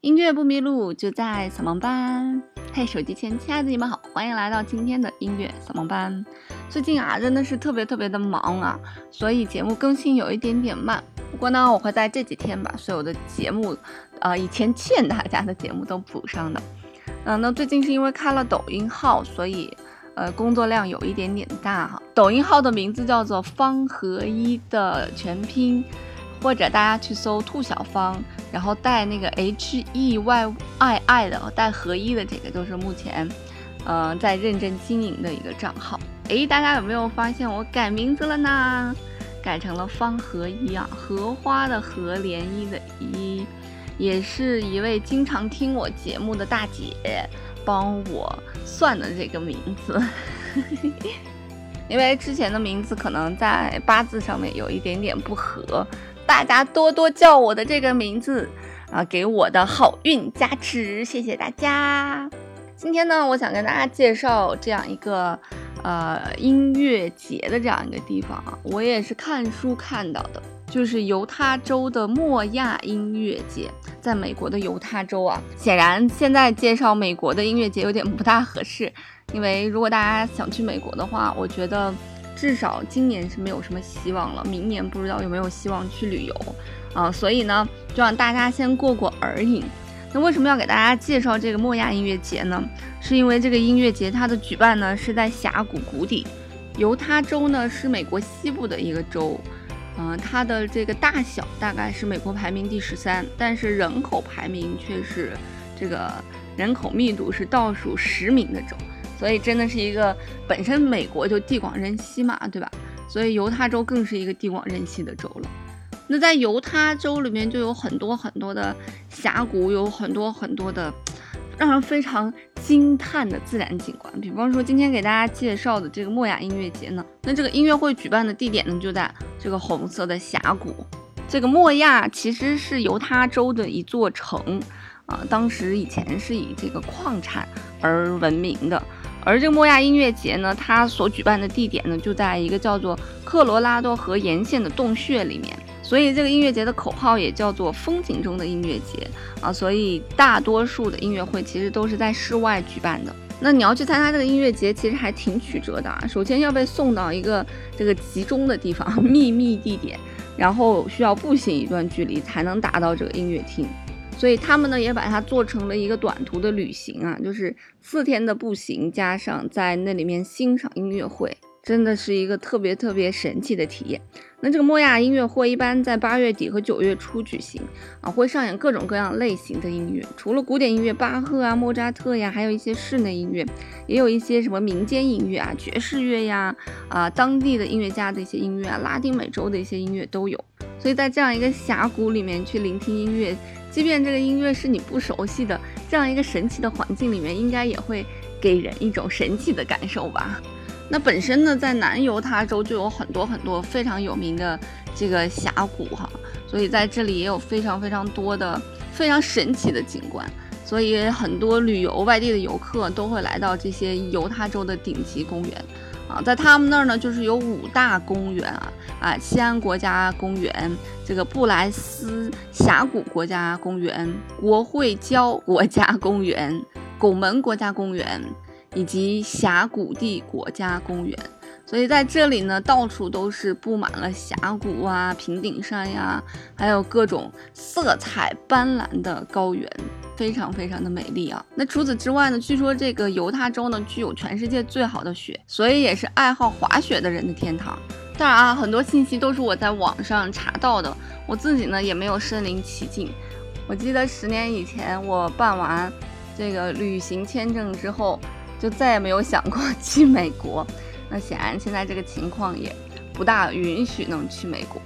音乐不迷路，就在扫盲班。嘿，手机前亲爱的你们好，欢迎来到今天的音乐扫盲班。最近啊，真的是特别特别的忙啊，所以节目更新有一点点慢。不过呢，我会在这几天把所有的节目，呃，以前欠大家的节目都补上的。嗯，那最近是因为开了抖音号，所以呃，工作量有一点点大哈。抖音号的名字叫做方合一的全拼。或者大家去搜兔小芳，然后带那个 H E Y I I 的，带合一的这个，就是目前，呃，在认真经营的一个账号。诶，大家有没有发现我改名字了呢？改成了方合一啊，荷花的荷，涟漪的漪，也是一位经常听我节目的大姐帮我算的这个名字，因为之前的名字可能在八字上面有一点点不合。大家多多叫我的这个名字啊，给我的好运加持，谢谢大家。今天呢，我想跟大家介绍这样一个呃音乐节的这样一个地方啊，我也是看书看到的，就是犹他州的莫亚音乐节，在美国的犹他州啊。显然现在介绍美国的音乐节有点不大合适，因为如果大家想去美国的话，我觉得。至少今年是没有什么希望了，明年不知道有没有希望去旅游啊，所以呢，就让大家先过过耳瘾。那为什么要给大家介绍这个莫亚音乐节呢？是因为这个音乐节它的举办呢是在峡谷谷底，犹他州呢是美国西部的一个州，嗯，它的这个大小大概是美国排名第十三，但是人口排名却是这个人口密度是倒数十名的州。所以真的是一个本身美国就地广人稀嘛，对吧？所以犹他州更是一个地广人稀的州了。那在犹他州里面就有很多很多的峡谷，有很多很多的让人非常惊叹的自然景观。比方说今天给大家介绍的这个莫雅音乐节呢，那这个音乐会举办的地点呢就在这个红色的峡谷。这个莫亚其实是犹他州的一座城啊，当时以前是以这个矿产而闻名的。而这个莫亚音乐节呢，它所举办的地点呢，就在一个叫做科罗拉多河沿线的洞穴里面，所以这个音乐节的口号也叫做“风景中的音乐节”啊。所以大多数的音乐会其实都是在室外举办的。那你要去参加这个音乐节，其实还挺曲折的啊。首先要被送到一个这个集中的地方，秘密地点，然后需要步行一段距离才能达到这个音乐厅。所以他们呢也把它做成了一个短途的旅行啊，就是四天的步行加上在那里面欣赏音乐会，真的是一个特别特别神奇的体验。那这个莫亚音乐会一般在八月底和九月初举行啊，会上演各种各样类型的音乐，除了古典音乐，巴赫啊、莫扎特呀，还有一些室内音乐，也有一些什么民间音乐啊、爵士乐呀啊，当地的音乐家的一些音乐啊，拉丁美洲的一些音乐都有。所以在这样一个峡谷里面去聆听音乐。即便这个音乐是你不熟悉的，这样一个神奇的环境里面，应该也会给人一种神奇的感受吧？那本身呢，在南犹他州就有很多很多非常有名的这个峡谷哈，所以在这里也有非常非常多的非常神奇的景观，所以很多旅游外地的游客都会来到这些犹他州的顶级公园。啊，在他们那儿呢，就是有五大公园啊，啊，西安国家公园、这个布莱斯峡谷国家公园、国会礁国家公园、拱门国家公园以及峡谷地国家公园。所以在这里呢，到处都是布满了峡谷啊、平顶山呀，还有各种色彩斑斓的高原。非常非常的美丽啊！那除此之外呢？据说这个犹他州呢具有全世界最好的雪，所以也是爱好滑雪的人的天堂。当然啊，很多信息都是我在网上查到的，我自己呢也没有身临其境。我记得十年以前我办完这个旅行签证之后，就再也没有想过 去美国。那显然现在这个情况也不大允许能去美国。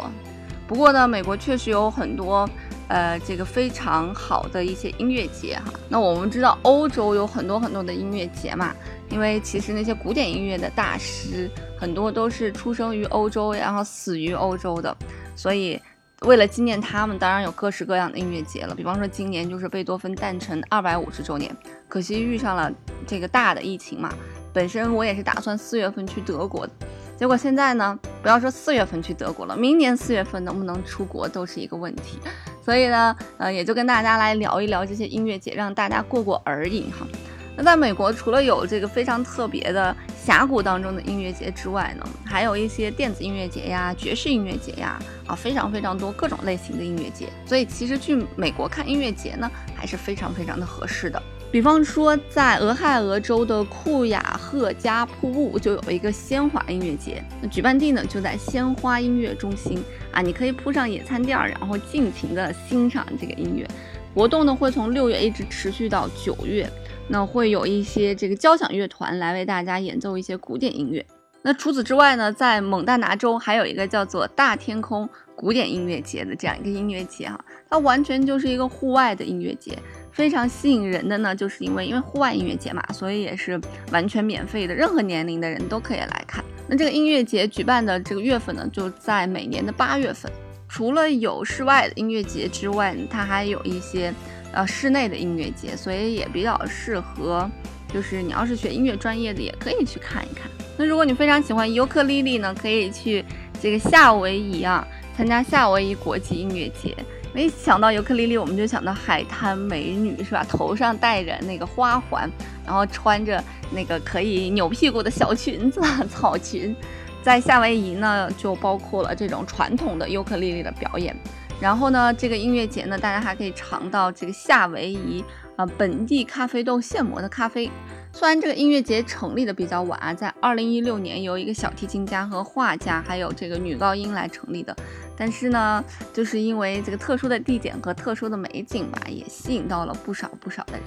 不过呢，美国确实有很多。呃，这个非常好的一些音乐节哈。那我们知道欧洲有很多很多的音乐节嘛，因为其实那些古典音乐的大师很多都是出生于欧洲，然后死于欧洲的，所以为了纪念他们，当然有各式各样的音乐节了。比方说今年就是贝多芬诞辰二百五十周年，可惜遇上了这个大的疫情嘛。本身我也是打算四月份去德国的。结果现在呢，不要说四月份去德国了，明年四月份能不能出国都是一个问题。所以呢，呃，也就跟大家来聊一聊这些音乐节，让大家过过耳瘾哈。那在美国，除了有这个非常特别的峡谷当中的音乐节之外呢，还有一些电子音乐节呀、爵士音乐节呀，啊，非常非常多各种类型的音乐节。所以其实去美国看音乐节呢，还是非常非常的合适的。比方说，在俄亥俄州的库雅赫加瀑布就有一个鲜花音乐节，那举办地呢就在鲜花音乐中心啊，你可以铺上野餐垫，然后尽情的欣赏这个音乐。活动呢会从六月一直持续到九月。那会有一些这个交响乐团来为大家演奏一些古典音乐。那除此之外呢，在蒙大拿州还有一个叫做大天空古典音乐节的这样一个音乐节哈，它完全就是一个户外的音乐节，非常吸引人的呢，就是因为因为户外音乐节嘛，所以也是完全免费的，任何年龄的人都可以来看。那这个音乐节举办的这个月份呢，就在每年的八月份。除了有室外的音乐节之外，它还有一些。呃，室内的音乐节，所以也比较适合，就是你要是学音乐专业的，也可以去看一看。那如果你非常喜欢尤克里里呢，可以去这个夏威夷啊，参加夏威夷国际音乐节。没想到尤克里里，我们就想到海滩美女是吧？头上戴着那个花环，然后穿着那个可以扭屁股的小裙子 草裙，在夏威夷呢，就包括了这种传统的尤克里里的表演。然后呢，这个音乐节呢，大家还可以尝到这个夏威夷啊本地咖啡豆现磨的咖啡。虽然这个音乐节成立的比较晚啊，在二零一六年由一个小提琴家和画家，还有这个女高音来成立的，但是呢，就是因为这个特殊的地点和特殊的美景吧，也吸引到了不少不少的人。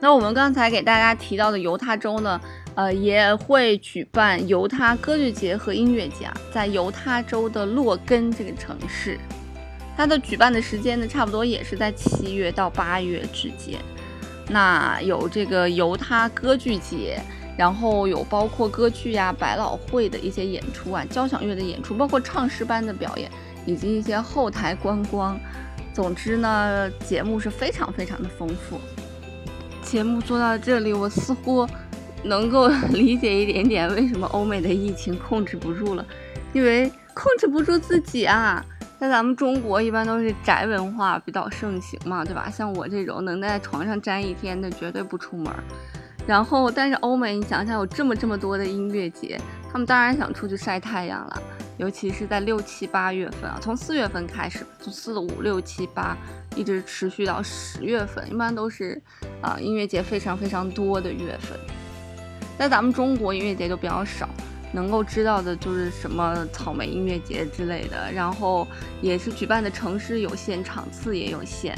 那我们刚才给大家提到的犹他州呢？呃，也会举办犹他歌剧节和音乐节啊，在犹他州的洛根这个城市，它的举办的时间呢，差不多也是在七月到八月之间。那有这个犹他歌剧节，然后有包括歌剧呀、百老汇的一些演出啊、交响乐的演出，包括唱诗班的表演，以及一些后台观光。总之呢，节目是非常非常的丰富。节目做到这里，我似乎。能够理解一点点为什么欧美的疫情控制不住了，因为控制不住自己啊。在咱们中国一般都是宅文化比较盛行嘛，对吧？像我这种能在床上宅一天的绝对不出门。然后，但是欧美你想想有这么这么多的音乐节，他们当然想出去晒太阳了。尤其是在六七八月份啊，从四月份开始，从四五六七八一直持续到十月份，一般都是啊音乐节非常非常多的月份。在咱们中国音乐节就比较少，能够知道的就是什么草莓音乐节之类的，然后也是举办的城市有限，场次也有限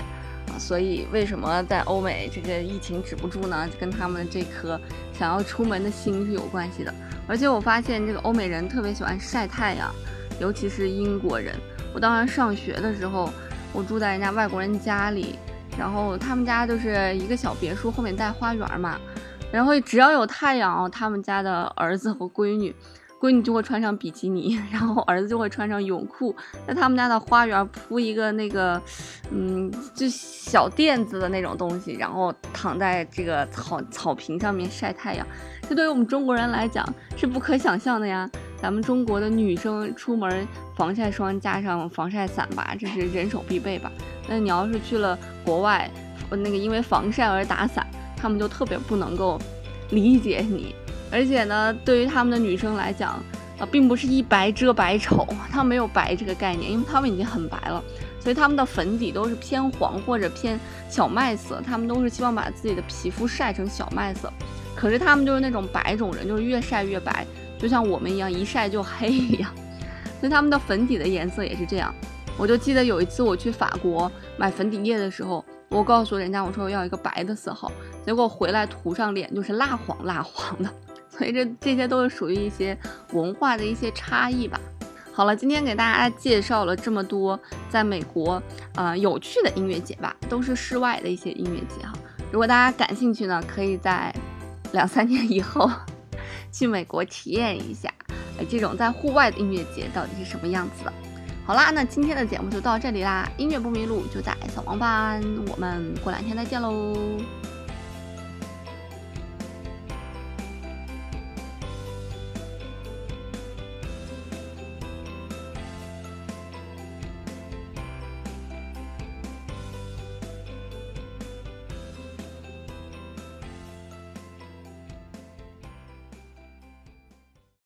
啊，所以为什么在欧美这个疫情止不住呢？跟他们这颗想要出门的心是有关系的。而且我发现这个欧美人特别喜欢晒太阳，尤其是英国人。我当时上学的时候，我住在人家外国人家里，然后他们家就是一个小别墅，后面带花园嘛。然后只要有太阳，他们家的儿子和闺女，闺女就会穿上比基尼，然后儿子就会穿上泳裤，在他们家的花园铺一个那个，嗯，就小垫子的那种东西，然后躺在这个草草坪上面晒太阳。这对于我们中国人来讲是不可想象的呀。咱们中国的女生出门防晒霜加上防晒伞吧，这是人手必备吧。那你要是去了国外，那个因为防晒而打伞。他们就特别不能够理解你，而且呢，对于他们的女生来讲，啊，并不是一白遮百丑，他们没有白这个概念，因为他们已经很白了，所以他们的粉底都是偏黄或者偏小麦色，他们都是希望把自己的皮肤晒成小麦色。可是他们就是那种白种人，就是越晒越白，就像我们一样，一晒就黑一样。所以他们的粉底的颜色也是这样。我就记得有一次我去法国买粉底液的时候。我告诉人家，我说我要一个白的色号，结果回来涂上脸就是蜡黄蜡黄的，所以这这些都是属于一些文化的一些差异吧。好了，今天给大家介绍了这么多在美国呃有趣的音乐节吧，都是室外的一些音乐节哈。如果大家感兴趣呢，可以在 两三年以后去美国体验一下，呃，这种在户外的音乐节到底是什么样子的。好啦，那今天的节目就到这里啦。音乐不迷路就在小王班，我们过两天再见喽。